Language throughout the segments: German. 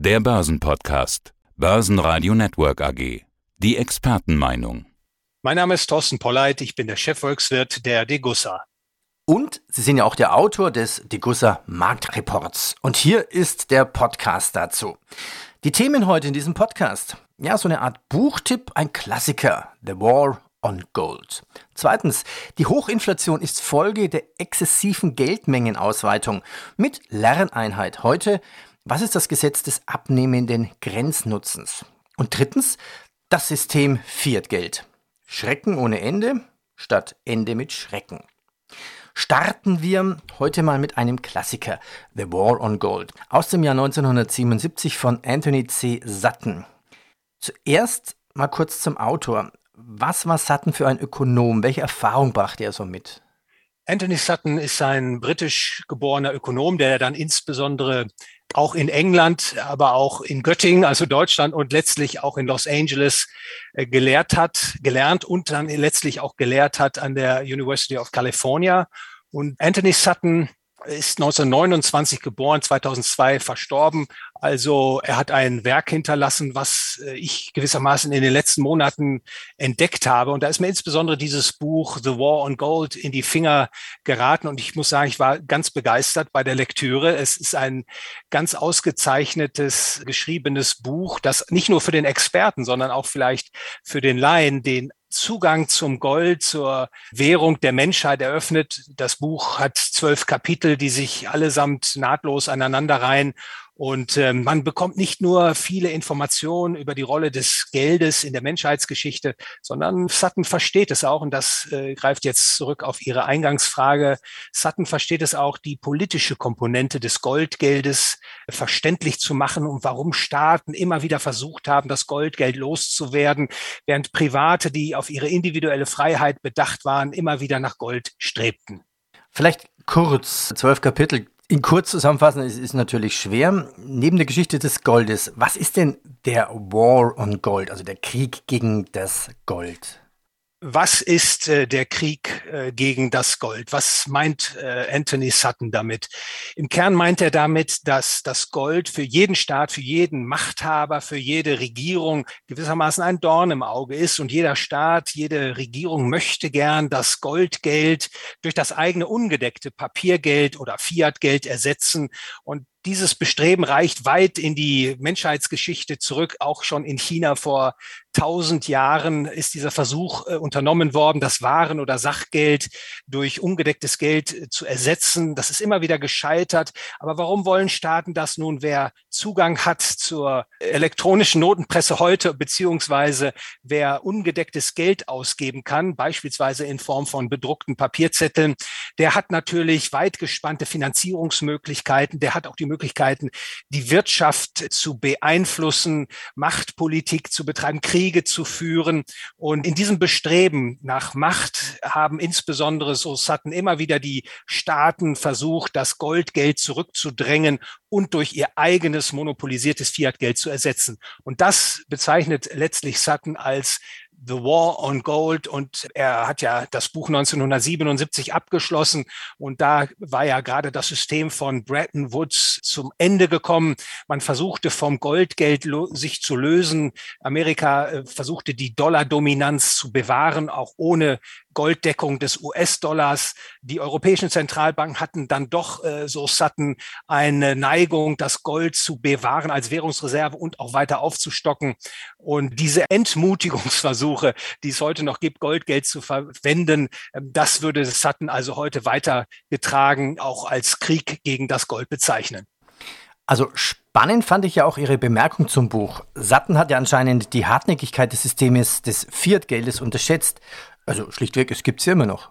Der Börsenpodcast. Börsenradio Network AG. Die Expertenmeinung. Mein Name ist Thorsten Polleit, ich bin der Chefvolkswirt der Degussa. Und Sie sind ja auch der Autor des Degussa Marktreports. Und hier ist der Podcast dazu. Die Themen heute in diesem Podcast. Ja, so eine Art Buchtipp, ein Klassiker. The War on Gold. Zweitens, die Hochinflation ist Folge der exzessiven Geldmengenausweitung mit Lerneinheit. Heute, was ist das Gesetz des abnehmenden Grenznutzens? Und drittens, das System Fiat-Geld. Schrecken ohne Ende statt Ende mit Schrecken. Starten wir heute mal mit einem Klassiker, The War on Gold, aus dem Jahr 1977 von Anthony C. Sutton. Zuerst mal kurz zum Autor. Was war Sutton für ein Ökonom? Welche Erfahrung brachte er so mit? Anthony Sutton ist ein britisch geborener Ökonom, der dann insbesondere auch in England, aber auch in Göttingen, also Deutschland und letztlich auch in Los Angeles äh, gelehrt hat, gelernt und dann letztlich auch gelehrt hat an der University of California. Und Anthony Sutton ist 1929 geboren, 2002 verstorben. Also er hat ein Werk hinterlassen, was äh, ich gewissermaßen in den letzten Monaten entdeckt habe. Und da ist mir insbesondere dieses Buch The War on Gold in die Finger geraten. Und ich muss sagen, ich war ganz begeistert bei der Lektüre. Es ist ein ganz ausgezeichnetes, geschriebenes Buch, das nicht nur für den Experten, sondern auch vielleicht für den Laien den Zugang zum Gold, zur Währung der Menschheit eröffnet. Das Buch hat zwölf Kapitel, die sich allesamt nahtlos aneinanderreihen und äh, man bekommt nicht nur viele Informationen über die Rolle des Geldes in der Menschheitsgeschichte, sondern Sutton versteht es auch, und das äh, greift jetzt zurück auf Ihre Eingangsfrage, Sutton versteht es auch, die politische Komponente des Goldgeldes verständlich zu machen und warum Staaten immer wieder versucht haben, das Goldgeld loszuwerden, während Private, die auf ihre individuelle Freiheit bedacht waren, immer wieder nach Gold strebten. Vielleicht kurz, zwölf Kapitel in kurz zusammenfassen ist, ist natürlich schwer. Neben der Geschichte des Goldes, was ist denn der War on Gold, also der Krieg gegen das Gold? Was ist äh, der Krieg äh, gegen das Gold? Was meint äh, Anthony Sutton damit? Im Kern meint er damit, dass das Gold für jeden Staat, für jeden Machthaber, für jede Regierung gewissermaßen ein Dorn im Auge ist und jeder Staat, jede Regierung möchte gern das Goldgeld durch das eigene ungedeckte Papiergeld oder Fiatgeld ersetzen und dieses Bestreben reicht weit in die Menschheitsgeschichte zurück. Auch schon in China vor tausend Jahren ist dieser Versuch äh, unternommen worden, das Waren- oder Sachgeld durch ungedecktes Geld äh, zu ersetzen. Das ist immer wieder gescheitert. Aber warum wollen Staaten das nun? Wer Zugang hat zur elektronischen Notenpresse heute, beziehungsweise wer ungedecktes Geld ausgeben kann, beispielsweise in Form von bedruckten Papierzetteln, der hat natürlich weit gespannte Finanzierungsmöglichkeiten. Der hat auch die Möglichkeiten, die Wirtschaft zu beeinflussen, Machtpolitik zu betreiben, Kriege zu führen. Und in diesem Bestreben nach Macht haben insbesondere, so Sutton, immer wieder die Staaten versucht, das Goldgeld zurückzudrängen und durch ihr eigenes monopolisiertes Fiatgeld zu ersetzen. Und das bezeichnet letztlich Sutton als The War on Gold und er hat ja das Buch 1977 abgeschlossen und da war ja gerade das System von Bretton Woods zum Ende gekommen. Man versuchte vom Goldgeld sich zu lösen. Amerika äh, versuchte die Dollardominanz zu bewahren, auch ohne Golddeckung des US-Dollars. Die europäischen Zentralbanken hatten dann doch, äh, so Sutton, eine Neigung, das Gold zu bewahren als Währungsreserve und auch weiter aufzustocken. Und diese Entmutigungsversuche, die es heute noch gibt, Goldgeld zu verwenden, äh, das würde Sutton also heute weitergetragen auch als Krieg gegen das Gold bezeichnen. Also spannend fand ich ja auch Ihre Bemerkung zum Buch. Sutton hat ja anscheinend die Hartnäckigkeit des Systems des Fiat-Geldes unterschätzt. Also schlichtweg, es gibt es ja immer noch.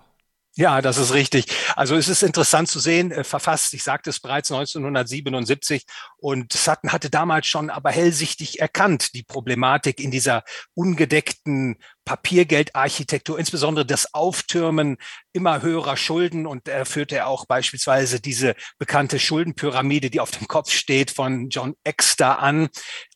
Ja, das ist richtig. Also es ist interessant zu sehen, äh, verfasst, ich sagte es bereits 1977 und Sutton hatte damals schon aber hellsichtig erkannt, die Problematik in dieser ungedeckten Papiergeldarchitektur, insbesondere das Auftürmen immer höherer Schulden. Und er führte auch beispielsweise diese bekannte Schuldenpyramide, die auf dem Kopf steht, von John Exter an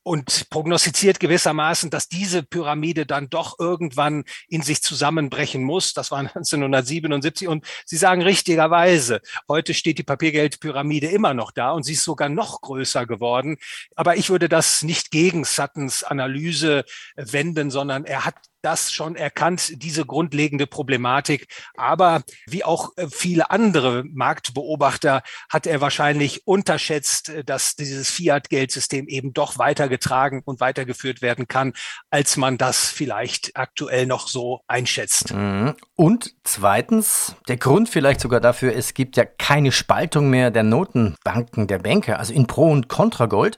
und prognostiziert gewissermaßen, dass diese Pyramide dann doch irgendwann in sich zusammenbrechen muss. Das war 1977 und Sie sagen richtigerweise, heute steht die Papiergeldpyramide immer noch da und sie ist sogar noch größer geworden. Aber ich würde das nicht gegen Suttons Analyse wenden, sondern er hat das schon erkannt, diese grundlegende Problematik. Aber wie auch äh, viele andere Marktbeobachter hat er wahrscheinlich unterschätzt, äh, dass dieses Fiat-Geldsystem eben doch weitergetragen und weitergeführt werden kann, als man das vielleicht aktuell noch so einschätzt. Mhm. Und zweitens, der Grund vielleicht sogar dafür, es gibt ja keine Spaltung mehr der Notenbanken, der Banker, also in Pro- und Kontragold.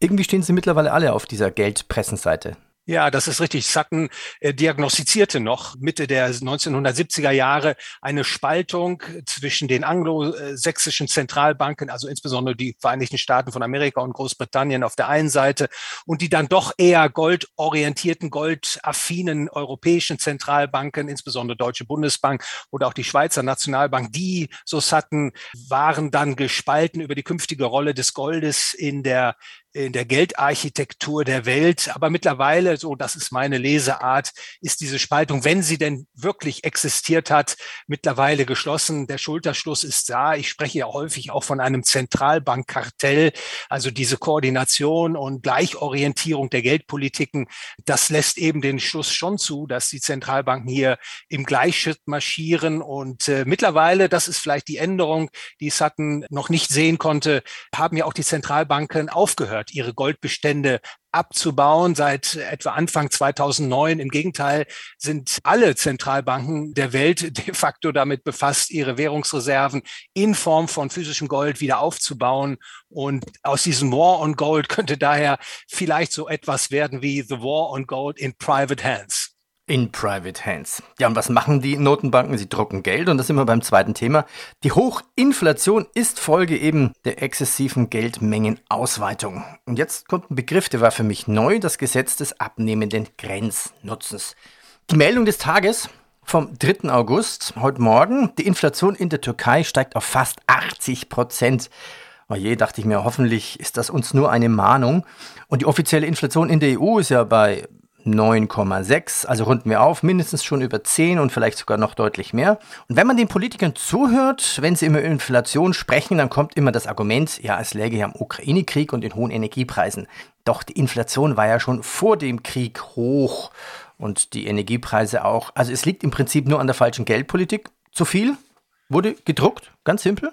Irgendwie stehen sie mittlerweile alle auf dieser Geldpressenseite. Ja, das ist richtig. Sutton äh, diagnostizierte noch Mitte der 1970er Jahre eine Spaltung zwischen den anglosächsischen Zentralbanken, also insbesondere die Vereinigten Staaten von Amerika und Großbritannien auf der einen Seite und die dann doch eher goldorientierten, goldaffinen europäischen Zentralbanken, insbesondere Deutsche Bundesbank oder auch die Schweizer Nationalbank, die, so Sutton, waren dann gespalten über die künftige Rolle des Goldes in der in der Geldarchitektur der Welt. Aber mittlerweile, so das ist meine Leseart, ist diese Spaltung, wenn sie denn wirklich existiert hat, mittlerweile geschlossen. Der Schulterschluss ist da. Ich spreche ja häufig auch von einem Zentralbankkartell, also diese Koordination und Gleichorientierung der Geldpolitiken. Das lässt eben den Schluss schon zu, dass die Zentralbanken hier im Gleichschritt marschieren. Und äh, mittlerweile, das ist vielleicht die Änderung, die Sutton noch nicht sehen konnte, haben ja auch die Zentralbanken aufgehört aufgehört, ihre Goldbestände abzubauen seit etwa Anfang 2009. Im Gegenteil sind alle Zentralbanken der Welt de facto damit befasst, ihre Währungsreserven in Form von physischem Gold wieder aufzubauen. Und aus diesem War on Gold könnte daher vielleicht so etwas werden wie The War on Gold in Private Hands. In private hands. Ja, und was machen die Notenbanken? Sie drucken Geld und das sind wir beim zweiten Thema. Die Hochinflation ist Folge eben der exzessiven Geldmengenausweitung. Und jetzt kommt ein Begriff, der war für mich neu, das Gesetz des abnehmenden Grenznutzens. Die Meldung des Tages vom 3. August, heute Morgen, die Inflation in der Türkei steigt auf fast 80 Prozent. Oh je, dachte ich mir, hoffentlich ist das uns nur eine Mahnung. Und die offizielle Inflation in der EU ist ja bei 9,6, also runden wir auf, mindestens schon über 10 und vielleicht sogar noch deutlich mehr. Und wenn man den Politikern zuhört, wenn sie immer über Inflation sprechen, dann kommt immer das Argument, ja, es läge ja am Ukraine-Krieg und den hohen Energiepreisen. Doch die Inflation war ja schon vor dem Krieg hoch und die Energiepreise auch. Also es liegt im Prinzip nur an der falschen Geldpolitik. Zu viel wurde gedruckt, ganz simpel.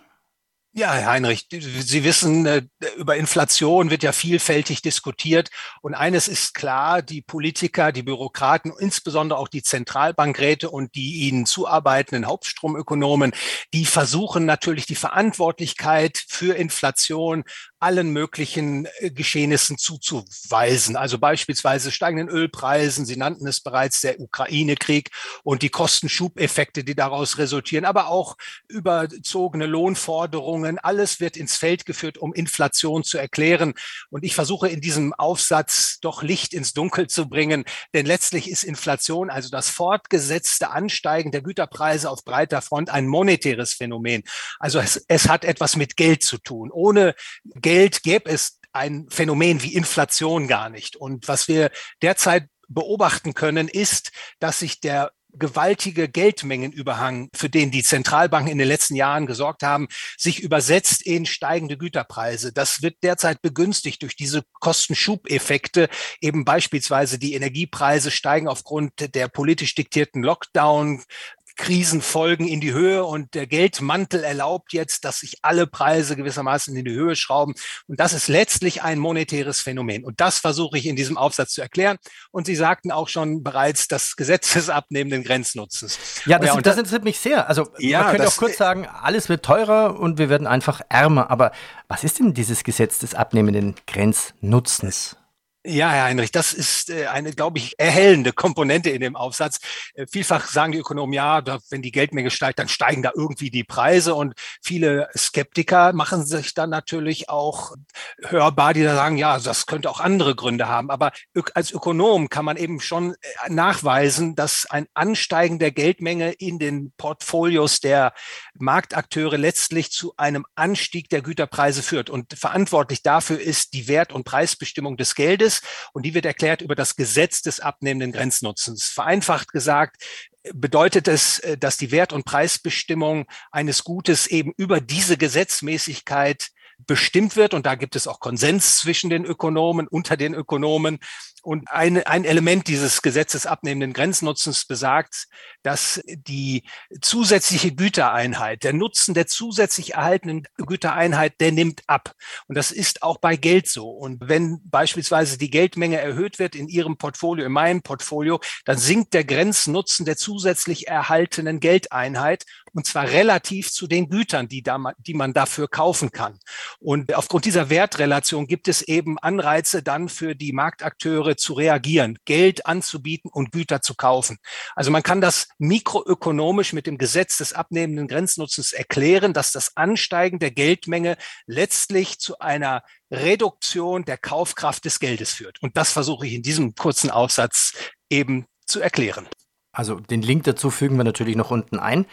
Ja, Herr Heinrich, Sie wissen, äh, über Inflation wird ja vielfältig diskutiert. Und eines ist klar, die Politiker, die Bürokraten, insbesondere auch die Zentralbankräte und die ihnen zuarbeitenden Hauptstromökonomen, die versuchen natürlich die Verantwortlichkeit für Inflation allen möglichen äh, Geschehnissen zuzuweisen. Also beispielsweise steigenden Ölpreisen, Sie nannten es bereits, der Ukraine-Krieg und die Kostenschubeffekte, die daraus resultieren, aber auch überzogene Lohnforderungen. Alles wird ins Feld geführt, um Inflation zu erklären. Und ich versuche in diesem Aufsatz doch Licht ins Dunkel zu bringen, denn letztlich ist Inflation, also das fortgesetzte Ansteigen der Güterpreise auf breiter Front, ein monetäres Phänomen. Also es, es hat etwas mit Geld zu tun. Ohne Geld Geld gäbe es ein Phänomen wie Inflation gar nicht. Und was wir derzeit beobachten können, ist, dass sich der gewaltige Geldmengenüberhang, für den die Zentralbanken in den letzten Jahren gesorgt haben, sich übersetzt in steigende Güterpreise. Das wird derzeit begünstigt durch diese Kostenschubeffekte. Eben beispielsweise die Energiepreise steigen aufgrund der politisch diktierten Lockdown, Krisenfolgen in die Höhe und der Geldmantel erlaubt jetzt, dass sich alle Preise gewissermaßen in die Höhe schrauben. Und das ist letztlich ein monetäres Phänomen. Und das versuche ich in diesem Aufsatz zu erklären. Und Sie sagten auch schon bereits das Gesetz des abnehmenden Grenznutzens. Ja, das, ja, das, interessiert mich sehr. Also ja, man könnte auch kurz sagen, alles wird teurer und wir werden einfach ärmer. Aber was ist denn dieses Gesetz des abnehmenden Grenznutzens? Ja, Herr Heinrich, das ist äh, eine, glaube ich, erhellende Komponente in dem Aufsatz. Äh, vielfach sagen die Ökonomen, ja, wenn die Geldmenge steigt, dann steigen da irgendwie die Preise. Und viele Skeptiker machen sich dann natürlich auch hörbar, die da sagen, ja, das könnte auch andere Gründe haben. Aber als Ökonom kann man eben schon äh, nachweisen, dass ein Ansteigen der Geldmenge in den Portfolios der Marktakteure letztlich zu einem Anstieg der Güterpreise führt. Und verantwortlich dafür ist die Wert- und Preisbestimmung des Geldes ist und die wird erklärt über das Gesetz des abnehmenden Grenznutzens. Vereinfacht gesagt, bedeutet es, äh, dass die Wert- und Preisbestimmung eines Gutes eben über diese Gesetzmäßigkeit bestimmt wird. Und da gibt es auch Konsens zwischen den Ökonomen, unter den Ökonomen. Und ein, ein Element dieses Gesetzes abnehmenden Grenznutzens besagt, dass die zusätzliche Gütereinheit, der Nutzen der zusätzlich erhaltenen Gütereinheit, der nimmt ab. Und das ist auch bei Geld so. Und wenn beispielsweise die Geldmenge erhöht wird in Ihrem Portfolio, in meinem Portfolio, dann sinkt der Grenznutzen der zusätzlich erhaltenen Geldeinheit und zwar relativ zu den Gütern, die, da, die man dafür kaufen kann. Und aufgrund dieser Wertrelation gibt es eben Anreize dann für die Marktakteure zu reagieren, Geld anzubieten und Güter zu kaufen. Also man kann das mikroökonomisch mit dem Gesetz des abnehmenden Grenznutzens erklären, dass das Ansteigen der Geldmenge letztlich zu einer Reduktion der Kaufkraft des Geldes führt. Und das versuche ich in diesem kurzen Aufsatz eben zu erklären. Also den Link dazu fügen wir natürlich noch unten ein.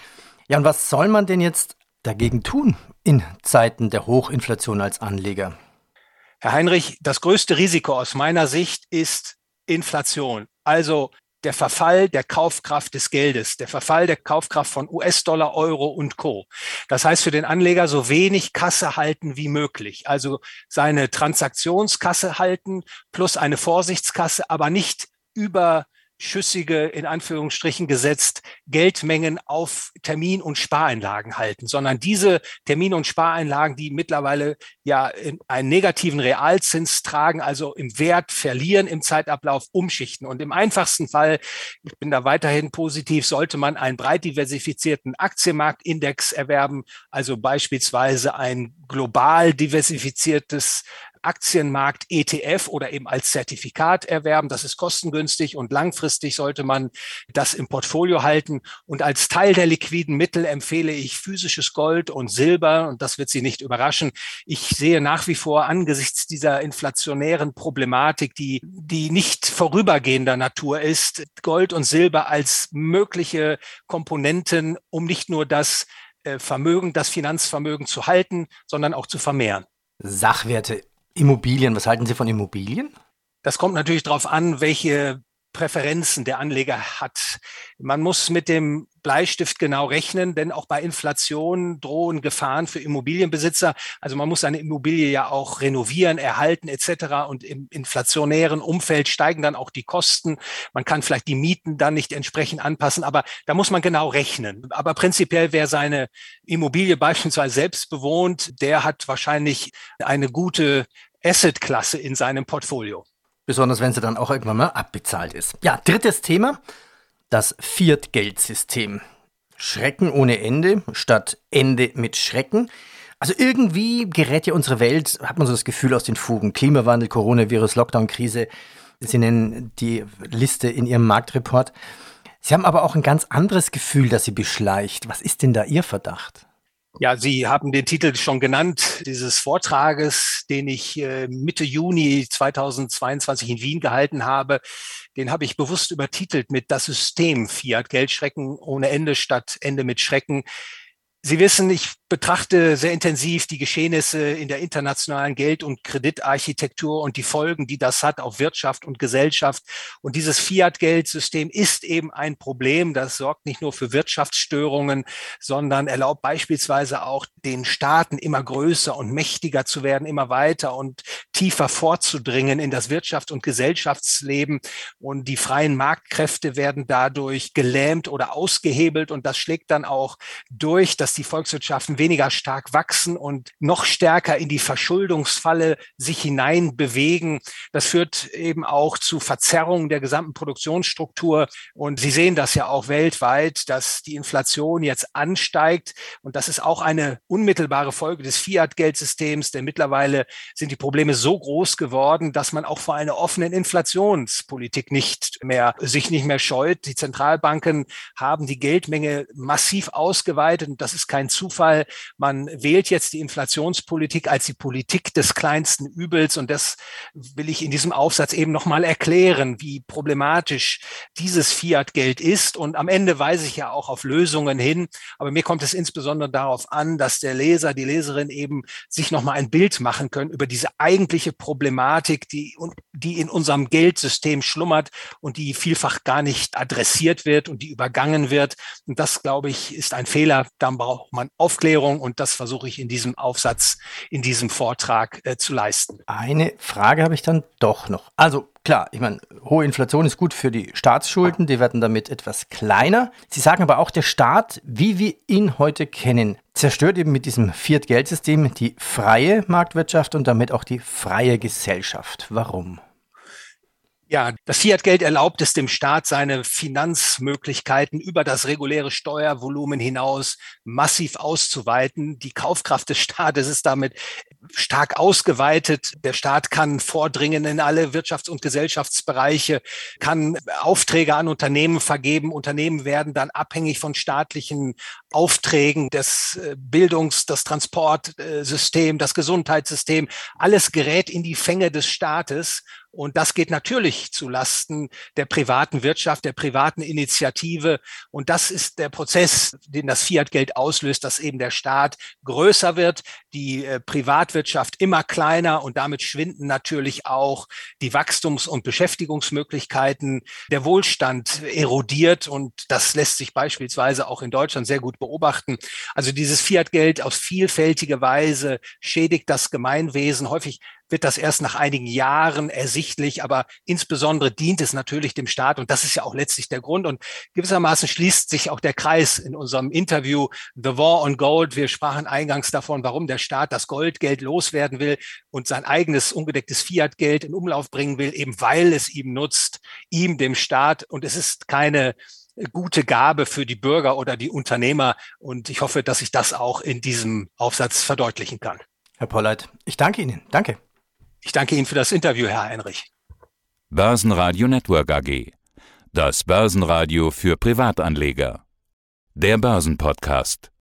Ja, und was soll man denn jetzt dagegen tun in Zeiten der Hochinflation als Anleger? Herr Heinrich, das größte Risiko aus meiner Sicht ist Inflation. Also der Verfall der Kaufkraft des Geldes, der Verfall der Kaufkraft von US-Dollar, Euro und Co. Das heißt für den Anleger so wenig Kasse halten wie möglich. Also seine Transaktionskasse halten plus eine Vorsichtskasse, aber nicht über schüssige, in Anführungsstrichen gesetzt, Geldmengen auf Termin- und Spareinlagen halten, sondern diese Termin- und Spareinlagen, die mittlerweile ja einen negativen Realzins tragen, also im Wert verlieren im Zeitablauf, umschichten. Und im einfachsten Fall, ich bin da weiterhin positiv, sollte man einen breit diversifizierten Aktienmarktindex erwerben, also beispielsweise ein global diversifiziertes Aktienmarkt ETF oder eben als Zertifikat erwerben. Das ist kostengünstig und langfristig sollte man das im Portfolio halten. Und als Teil der liquiden Mittel empfehle ich physisches Gold und Silber. Und das wird Sie nicht überraschen. Ich sehe nach wie vor angesichts dieser inflationären Problematik, die, die nicht vorübergehender Natur ist, Gold und Silber als mögliche Komponenten, um nicht nur das äh, Vermögen, das Finanzvermögen zu halten, sondern auch zu vermehren. Sachwerte Immobilien, was halten Sie von Immobilien? Das kommt natürlich darauf an, welche Präferenzen der Anleger hat. Man muss mit dem Bleistift genau rechnen, denn auch bei Inflation drohen Gefahren für Immobilienbesitzer. Also man muss seine Immobilie ja auch renovieren, erhalten etc. Und im inflationären Umfeld steigen dann auch die Kosten. Man kann vielleicht die Mieten dann nicht entsprechend anpassen, aber da muss man genau rechnen. Aber prinzipiell, wer seine Immobilie beispielsweise selbst bewohnt, der hat wahrscheinlich eine gute Assetklasse in seinem Portfolio. Besonders wenn sie dann auch irgendwann mal abbezahlt ist. Ja, drittes Thema, das Fiat-Geldsystem. Schrecken ohne Ende statt Ende mit Schrecken. Also irgendwie gerät ja unsere Welt, hat man so das Gefühl, aus den Fugen. Klimawandel, Coronavirus, Lockdown-Krise. Sie nennen die Liste in Ihrem Marktreport. Sie haben aber auch ein ganz anderes Gefühl, das Sie beschleicht. Was ist denn da Ihr Verdacht? Ja, Sie haben den Titel schon genannt, dieses Vortrages, den ich äh, Mitte Juni 2022 in Wien gehalten habe. Den habe ich bewusst übertitelt mit Das System Fiat Geldschrecken ohne Ende statt Ende mit Schrecken. Sie wissen, ich betrachte sehr intensiv die Geschehnisse in der internationalen Geld- und Kreditarchitektur und die Folgen, die das hat auf Wirtschaft und Gesellschaft. Und dieses Fiat-Geldsystem ist eben ein Problem. Das sorgt nicht nur für Wirtschaftsstörungen, sondern erlaubt beispielsweise auch den Staaten immer größer und mächtiger zu werden, immer weiter und tiefer vorzudringen in das Wirtschaft- und Gesellschaftsleben. Und die freien Marktkräfte werden dadurch gelähmt oder ausgehebelt. Und das schlägt dann auch durch, dass die Volkswirtschaften Wirtschaften weniger stark wachsen und noch stärker in die Verschuldungsfalle sich hinein bewegen. Das führt eben auch zu Verzerrungen der gesamten Produktionsstruktur. Und Sie sehen das ja auch weltweit, dass die Inflation jetzt ansteigt. Und das ist auch eine unmittelbare Folge des Fiat-Geldsystems, denn mittlerweile sind die Probleme so groß geworden, dass man auch vor einer offenen Inflationspolitik nicht mehr, sich nicht mehr scheut. Die Zentralbanken haben die Geldmenge massiv ausgeweitet und das ist kein Zufall. Man wählt jetzt die Inflationspolitik als die Politik des kleinsten Übels und das will ich in diesem Aufsatz eben nochmal erklären, wie problematisch dieses Fiat-Geld ist und am Ende weise ich ja auch auf Lösungen hin, aber mir kommt es insbesondere darauf an, dass der Leser, die Leserin eben sich nochmal ein Bild machen können über diese eigentliche Problematik, die, die in unserem Geldsystem schlummert und die vielfach gar nicht adressiert wird und die übergangen wird. Und das, glaube ich, ist ein Fehler. Dann braucht man Aufklärung und das versuche ich in diesem Aufsatz, in diesem Vortrag äh, zu leisten. Eine Frage habe ich dann doch noch. Also klar, ich meine, hohe Inflation ist gut für die Staatsschulden, die werden damit etwas kleiner. Sie sagen aber auch, der Staat, wie wir ihn heute kennen, zerstört eben mit diesem Fiat-Geldsystem die freie Marktwirtschaft und damit auch die freie Gesellschaft. Warum? Ja, das Fiat-Geld erlaubt es dem Staat, seine Finanzmöglichkeiten über das reguläre Steuervolumen hinaus massiv auszuweiten. Die Kaufkraft des Staates ist damit stark ausgeweitet. Der Staat kann vordringen in alle Wirtschafts- und Gesellschaftsbereiche, kann Aufträge an Unternehmen vergeben. Unternehmen werden dann abhängig von staatlichen Aufträgen, des äh, Bildungs-, das Transportsystem, das Gesundheitssystem. Alles gerät in die Fänge des Staates. Und das geht natürlich zu Lasten der privaten Wirtschaft, der privaten Initiative. Und das ist der Prozess, den das Fiat-Geld auslöst, dass eben der Staat größer wird, die äh, Privatwirtschaft immer kleiner und damit schwinden natürlich auch die Wachstums- und Beschäftigungsmöglichkeiten. Der Wohlstand erodiert und das lässt sich beispielsweise auch in Deutschland sehr gut beobachten. Also dieses Fiat-Geld auf vielfältige Weise schädigt das Gemeinwesen. Häufig wird das erst nach einigen Jahren ersichtlich, aber insbesondere dient es natürlich dem Staat und das ist ja auch letztlich der Grund und gewissermaßen schließt sich auch der Kreis in unserem Interview The War on Gold. Wir sprachen eingangs davon, warum der Staat das Goldgeld loswerden will und sein eigenes ungedecktes Fiat-Geld in Umlauf bringen will, eben weil es ihm nutzt, ihm, dem Staat und es ist keine gute Gabe für die Bürger oder die Unternehmer. Und ich hoffe, dass ich das auch in diesem Aufsatz verdeutlichen kann. Herr Polleit, ich danke Ihnen. Danke. Ich danke Ihnen für das Interview, Herr Heinrich. Börsenradio Network AG. Das Börsenradio für Privatanleger. Der Börsenpodcast.